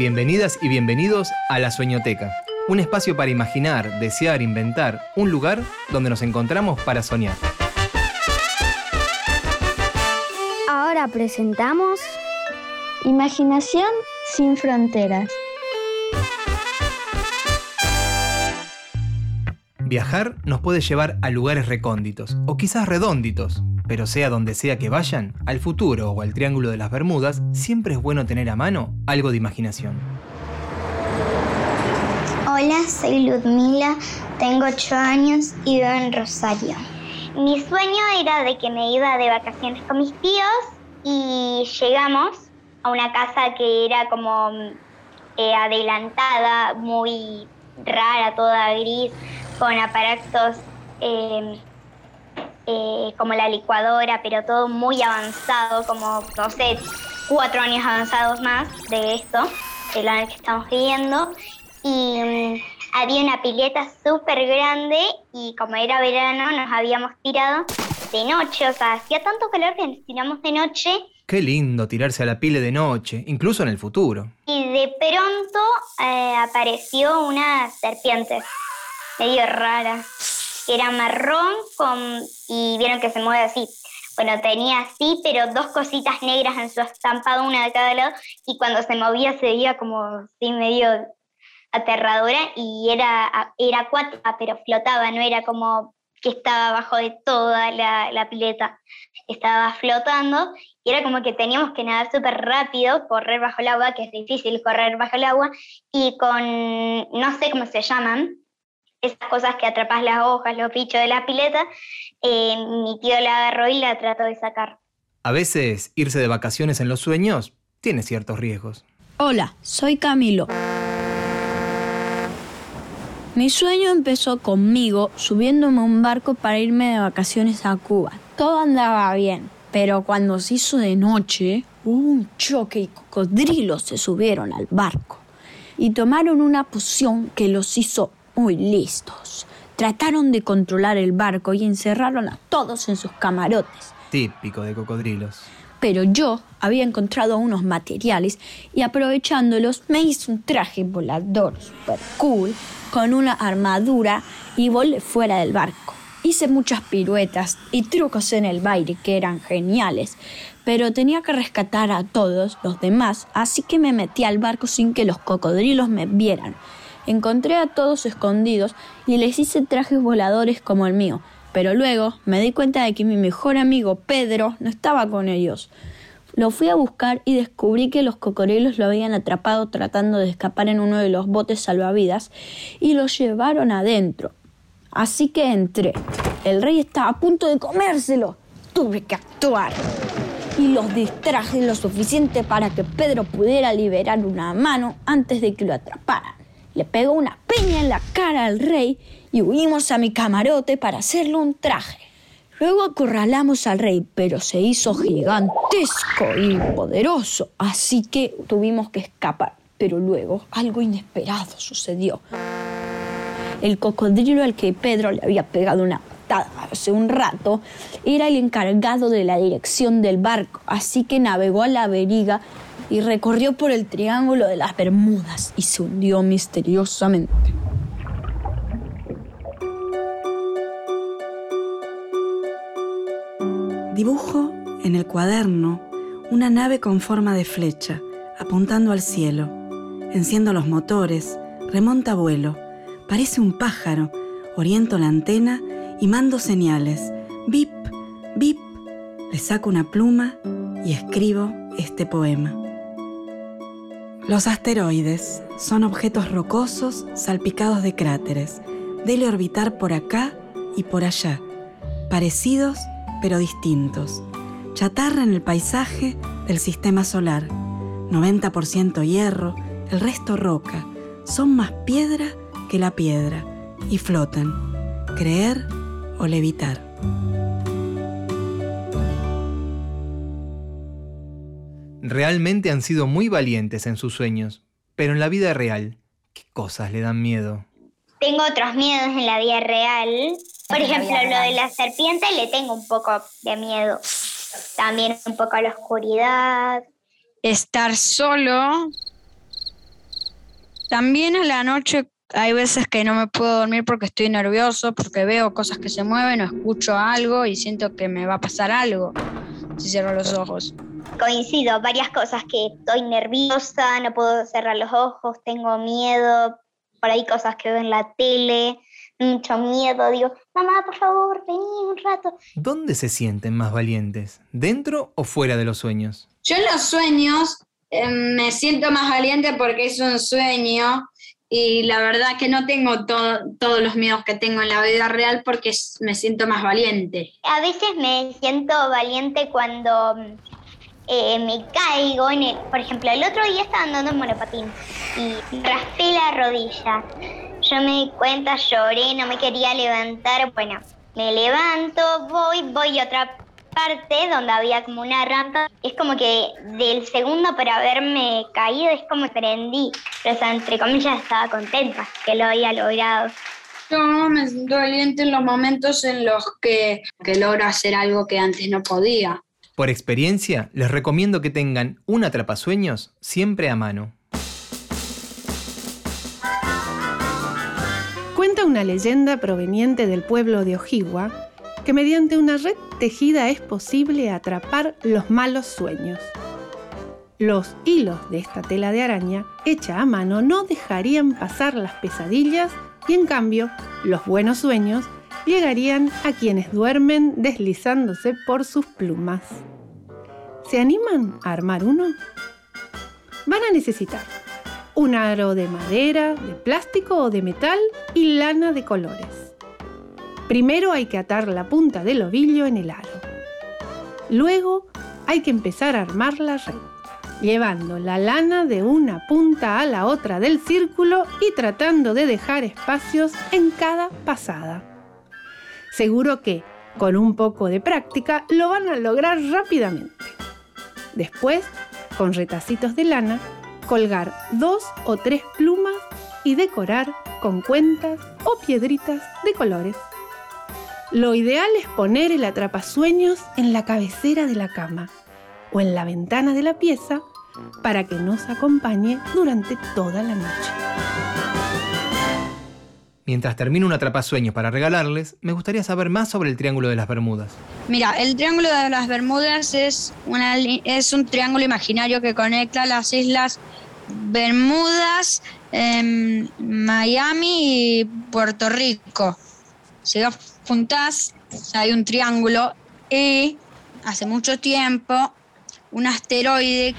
Bienvenidas y bienvenidos a La Sueñoteca, un espacio para imaginar, desear, inventar, un lugar donde nos encontramos para soñar. Ahora presentamos Imaginación sin fronteras. Viajar nos puede llevar a lugares recónditos, o quizás redónditos, pero sea donde sea que vayan, al futuro o al Triángulo de las Bermudas, siempre es bueno tener a mano algo de imaginación. Hola, soy Ludmila, tengo 8 años y vivo en Rosario. Mi sueño era de que me iba de vacaciones con mis tíos y llegamos a una casa que era como eh, adelantada, muy rara, toda gris, con aparatos eh, eh, como la licuadora, pero todo muy avanzado, como, no sé, cuatro años avanzados más de esto, de lo que estamos viviendo. Y mm, había una pileta súper grande y como era verano nos habíamos tirado de noche, o sea, hacía tanto calor que nos tiramos de noche. Qué lindo tirarse a la pile de noche, incluso en el futuro. Y de pronto eh, apareció una serpiente, medio rara era marrón con, y vieron que se mueve así. Bueno, tenía así, pero dos cositas negras en su estampado, una de cada lado, y cuando se movía se veía como así medio aterradora y era, era acuática, pero flotaba, no era como que estaba abajo de toda la, la pileta, estaba flotando y era como que teníamos que nadar súper rápido, correr bajo el agua, que es difícil correr bajo el agua, y con, no sé cómo se llaman, esas cosas que atrapas las hojas, los bichos de la pileta, eh, mi tío la agarró y la trató de sacar. A veces irse de vacaciones en los sueños tiene ciertos riesgos. Hola, soy Camilo. Mi sueño empezó conmigo subiéndome a un barco para irme de vacaciones a Cuba. Todo andaba bien, pero cuando se hizo de noche, hubo un choque y cocodrilos se subieron al barco y tomaron una poción que los hizo muy listos. Trataron de controlar el barco y encerraron a todos en sus camarotes. Típico de cocodrilos. Pero yo había encontrado unos materiales y aprovechándolos me hice un traje volador super cool con una armadura y volé fuera del barco. Hice muchas piruetas y trucos en el baile que eran geniales, pero tenía que rescatar a todos los demás, así que me metí al barco sin que los cocodrilos me vieran. Encontré a todos escondidos y les hice trajes voladores como el mío, pero luego me di cuenta de que mi mejor amigo Pedro no estaba con ellos. Lo fui a buscar y descubrí que los cocodrilos lo habían atrapado tratando de escapar en uno de los botes salvavidas y lo llevaron adentro. Así que entré. El rey estaba a punto de comérselo. Tuve que actuar. Y los distraje lo suficiente para que Pedro pudiera liberar una mano antes de que lo atraparan le pegó una peña en la cara al rey y huimos a mi camarote para hacerle un traje. Luego acorralamos al rey, pero se hizo gigantesco y poderoso, así que tuvimos que escapar. Pero luego algo inesperado sucedió. El cocodrilo al que Pedro le había pegado una patada hace un rato era el encargado de la dirección del barco, así que navegó a la veriga y recorrió por el Triángulo de las Bermudas y se hundió misteriosamente. Dibujo en el cuaderno una nave con forma de flecha, apuntando al cielo. Enciendo los motores, remonta vuelo. Parece un pájaro. Oriento la antena y mando señales. Bip, bip. Le saco una pluma y escribo este poema. Los asteroides son objetos rocosos salpicados de cráteres. Dele orbitar por acá y por allá, parecidos pero distintos. Chatarra en el paisaje del sistema solar. 90% hierro, el resto roca. Son más piedra que la piedra y flotan. Creer o levitar. Realmente han sido muy valientes en sus sueños, pero en la vida real, ¿qué cosas le dan miedo? Tengo otros miedos en la vida real. Por ejemplo, lo de la serpiente le tengo un poco de miedo. También un poco a la oscuridad. Estar solo. También a la noche hay veces que no me puedo dormir porque estoy nervioso, porque veo cosas que se mueven o escucho algo y siento que me va a pasar algo si cierro los ojos. Coincido, varias cosas que estoy nerviosa, no puedo cerrar los ojos, tengo miedo, por ahí cosas que veo en la tele, mucho miedo, digo, mamá, por favor, vení un rato. ¿Dónde se sienten más valientes? ¿Dentro o fuera de los sueños? Yo en los sueños eh, me siento más valiente porque es un sueño y la verdad que no tengo todos los miedos que tengo en la vida real porque me siento más valiente. A veces me siento valiente cuando eh, me caigo, en por ejemplo, el otro día estaba andando en monopatín y raspé la rodilla. Yo me di cuenta, lloré, no me quería levantar. Bueno, me levanto, voy, voy otra parte donde había como una rampa. Es como que del segundo por haberme caído es como que prendí. Pero, o sea, entre comillas, estaba contenta que lo había logrado. Yo me siento valiente en los momentos en los que, que logro hacer algo que antes no podía. Por experiencia, les recomiendo que tengan un atrapasueños siempre a mano. Cuenta una leyenda proveniente del pueblo de Ojigua que mediante una red tejida es posible atrapar los malos sueños. Los hilos de esta tela de araña, hecha a mano, no dejarían pasar las pesadillas y en cambio los buenos sueños llegarían a quienes duermen deslizándose por sus plumas. ¿Se animan a armar uno? Van a necesitar un aro de madera, de plástico o de metal y lana de colores. Primero hay que atar la punta del ovillo en el aro. Luego hay que empezar a armar la red, llevando la lana de una punta a la otra del círculo y tratando de dejar espacios en cada pasada. Seguro que, con un poco de práctica, lo van a lograr rápidamente. Después, con retacitos de lana, colgar dos o tres plumas y decorar con cuentas o piedritas de colores. Lo ideal es poner el atrapasueños en la cabecera de la cama o en la ventana de la pieza para que nos acompañe durante toda la noche. Mientras termino un atrapasueños para regalarles, me gustaría saber más sobre el Triángulo de las Bermudas. Mira, el Triángulo de las Bermudas es, una, es un triángulo imaginario que conecta las islas Bermudas, em, Miami y Puerto Rico. Dos juntas, hay un triángulo y hace mucho tiempo un asteroide,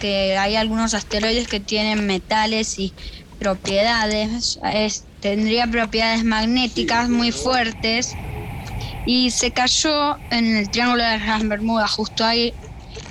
que hay algunos asteroides que tienen metales y propiedades, tendría propiedades magnéticas muy fuertes y se cayó en el Triángulo de las Bermudas justo ahí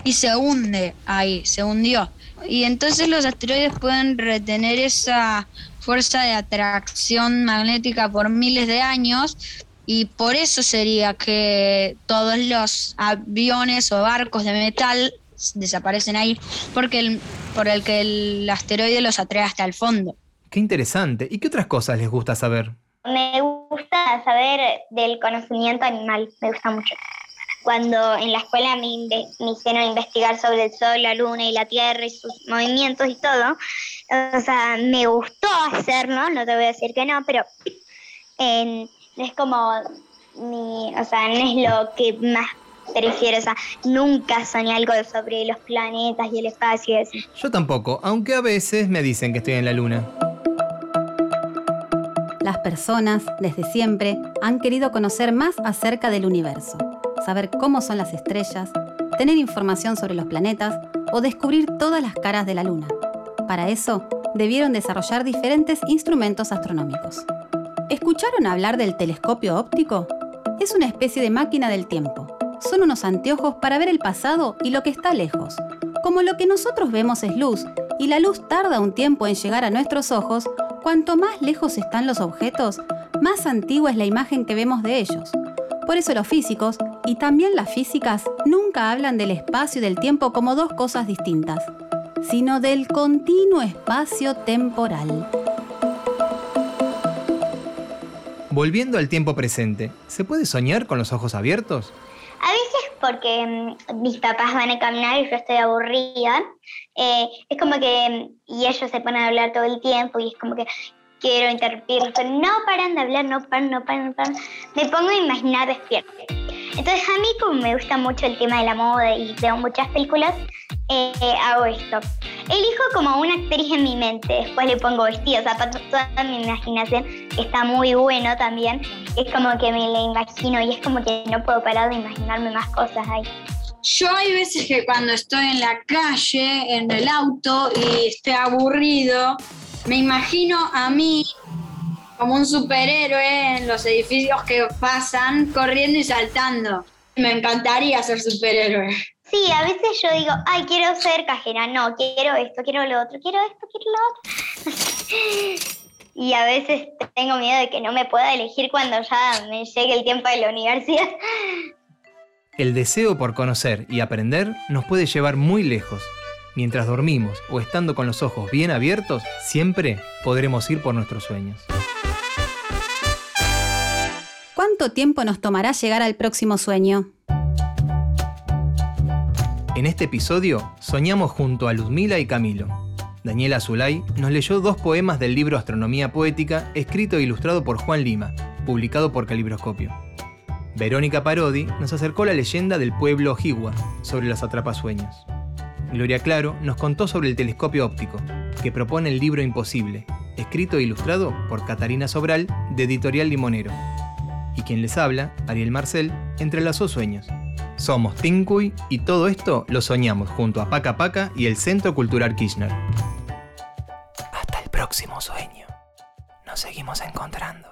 y se hunde ahí, se hundió. Y entonces los asteroides pueden retener esa fuerza de atracción magnética por miles de años y por eso sería que todos los aviones o barcos de metal desaparecen ahí porque el, por el que el asteroide los atrae hasta el fondo. Qué interesante. ¿Y qué otras cosas les gusta saber? Me gusta saber del conocimiento animal, me gusta mucho. Cuando en la escuela me, hicieron investigar sobre el sol, la luna y la tierra y sus movimientos y todo, o sea, me gustó hacerlo, no te voy a decir que no, pero es como mi, o sea, no es lo que más prefiero, o sea, nunca soñé algo sobre los planetas y el espacio. Yo tampoco, aunque a veces me dicen que estoy en la luna. Las personas, desde siempre, han querido conocer más acerca del universo, saber cómo son las estrellas, tener información sobre los planetas o descubrir todas las caras de la Luna. Para eso, debieron desarrollar diferentes instrumentos astronómicos. ¿Escucharon hablar del telescopio óptico? Es una especie de máquina del tiempo. Son unos anteojos para ver el pasado y lo que está lejos. Como lo que nosotros vemos es luz, y la luz tarda un tiempo en llegar a nuestros ojos, Cuanto más lejos están los objetos, más antigua es la imagen que vemos de ellos. Por eso los físicos, y también las físicas, nunca hablan del espacio y del tiempo como dos cosas distintas, sino del continuo espacio temporal. Volviendo al tiempo presente, ¿se puede soñar con los ojos abiertos? A veces porque mm, mis papás van a caminar y yo estoy aburrida. Eh, es como que, y ellos se ponen a hablar todo el tiempo y es como que quiero interrumpirlos, pero no paran de hablar, no paran, no paran, no paran. Me pongo a imaginar despierto. Entonces a mí como me gusta mucho el tema de la moda y veo muchas películas, eh, hago esto. Elijo como una actriz en mi mente, después le pongo vestidos, zapatos, toda mi imaginación está muy bueno también. Es como que me la imagino y es como que no puedo parar de imaginarme más cosas ahí. Yo hay veces que cuando estoy en la calle, en el auto y estoy aburrido, me imagino a mí como un superhéroe en los edificios que pasan, corriendo y saltando. Me encantaría ser superhéroe. Sí, a veces yo digo, ay, quiero ser cajera, no, quiero esto, quiero lo otro, quiero esto, quiero lo otro. y a veces tengo miedo de que no me pueda elegir cuando ya me llegue el tiempo de la universidad. El deseo por conocer y aprender nos puede llevar muy lejos. Mientras dormimos o estando con los ojos bien abiertos, siempre podremos ir por nuestros sueños. ¿Cuánto tiempo nos tomará llegar al próximo sueño? En este episodio soñamos junto a Luzmila y Camilo. Daniela Zulay nos leyó dos poemas del libro Astronomía Poética, escrito e ilustrado por Juan Lima, publicado por Calibroscopio. Verónica Parodi nos acercó la leyenda del pueblo Ojigua sobre los atrapasueños. Gloria Claro nos contó sobre el telescopio óptico, que propone el libro Imposible, escrito e ilustrado por Catarina Sobral, de Editorial Limonero. Y quien les habla, Ariel Marcel, entrelazó sueños. Somos Tinkuy y todo esto lo soñamos junto a Paca Paca y el Centro Cultural Kirchner. Hasta el próximo sueño. Nos seguimos encontrando.